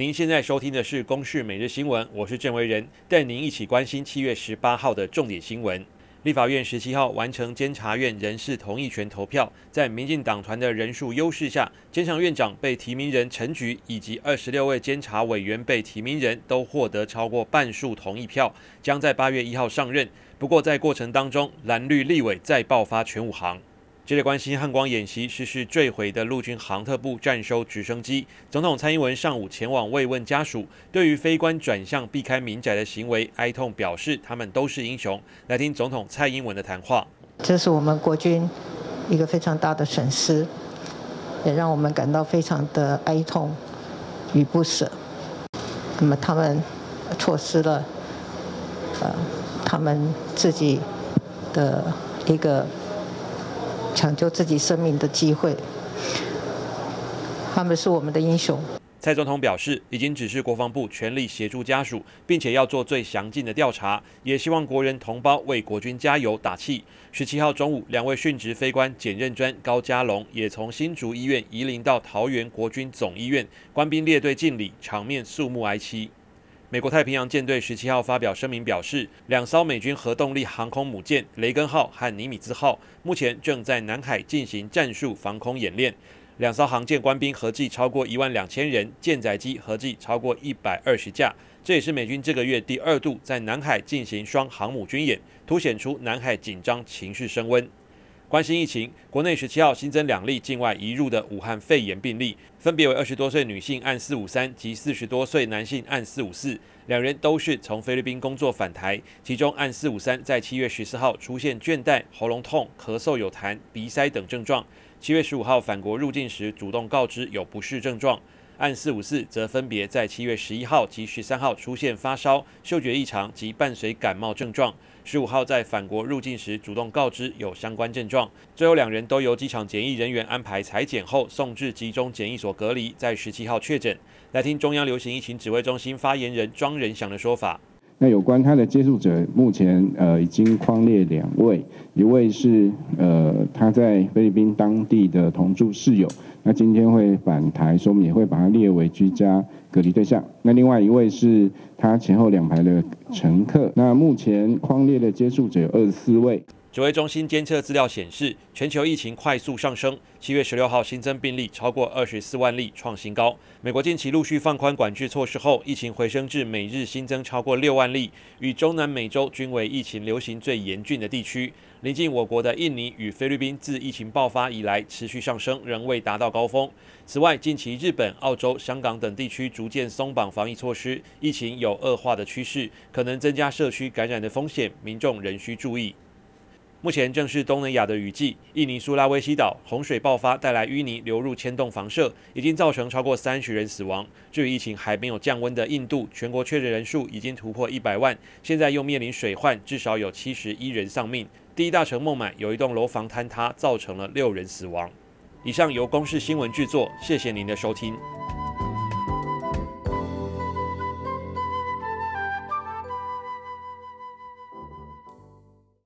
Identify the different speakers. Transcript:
Speaker 1: 您现在收听的是《公视每日新闻》，我是郑维仁，带您一起关心七月十八号的重点新闻。立法院十七号完成监察院人事同意权投票，在民进党团的人数优势下，监察院长被提名人陈菊以及二十六位监察委员被提名人都获得超过半数同意票，将在八月一号上任。不过在过程当中，蓝绿立委再爆发全武行。接着关心汉光演习失事坠毁的陆军航特部战收直升机，总统蔡英文上午前往慰问家属，对于飞官转向避开民宅的行为哀痛表示，他们都是英雄。来听总统蔡英文的谈话。
Speaker 2: 这是我们国军一个非常大的损失，也让我们感到非常的哀痛与不舍。那么他们错失了呃他们自己的一个。抢救自己生命的机会，他们是我们的英雄。
Speaker 1: 蔡总统表示，已经指示国防部全力协助家属，并且要做最详尽的调查，也希望国人同胞为国军加油打气。十七号中午，两位殉职飞官简任专、高嘉龙也从新竹医院移灵到桃园国军总医院，官兵列队敬礼，场面肃穆哀戚。美国太平洋舰队十七号发表声明表示，两艘美军核动力航空母舰“雷根号”和“尼米兹号”目前正在南海进行战术防空演练。两艘航舰官兵合计超过一万两千人，舰载机合计超过一百二十架。这也是美军这个月第二度在南海进行双航母军演，凸显出南海紧张情势升温。关心疫情，国内十七号新增两例境外移入的武汉肺炎病例，分别为二十多岁女性按四五三及四十多岁男性按四五四，两人都是从菲律宾工作返台。其中按四五三在七月十四号出现倦怠、喉咙痛、咳嗽有痰、鼻塞等症状，七月十五号返国入境时主动告知有不适症状。案四五四则分别在七月十一号及十三号出现发烧、嗅觉异常及伴随感冒症状。十五号在返国入境时主动告知有相关症状。最后两人都由机场检疫人员安排裁剪后送至集中检疫所隔离，在十七号确诊。来听中央流行疫情指挥中心发言人庄仁祥的说法。
Speaker 3: 那有关他的接触者，目前呃已经框列两位，一位是呃他在菲律宾当地的同住室友，那今天会返台，所以我们也会把他列为居家隔离对象。那另外一位是他前后两排的乘客，那目前框列的接触者有二十四位。
Speaker 1: 指挥中心监测资料显示，全球疫情快速上升。七月十六号新增病例超过二十四万例，创新高。美国近期陆续放宽管制措施后，疫情回升至每日新增超过六万例，与中南美洲均为疫情流行最严峻的地区。临近我国的印尼与菲律宾自疫情爆发以来持续上升，仍未达到高峰。此外，近期日本、澳洲、香港等地区逐渐松绑防疫措施，疫情有恶化的趋势，可能增加社区感染的风险，民众仍需注意。目前正是东南亚的雨季，印尼苏拉威西岛洪水爆发，带来淤泥流入千栋房舍，已经造成超过三十人死亡。至于疫情还没有降温的印度，全国确诊人数已经突破一百万，现在又面临水患，至少有七十一人丧命。第一大城孟买有一栋楼房坍塌，造成了六人死亡。以上由公视新闻制作，谢谢您的收听。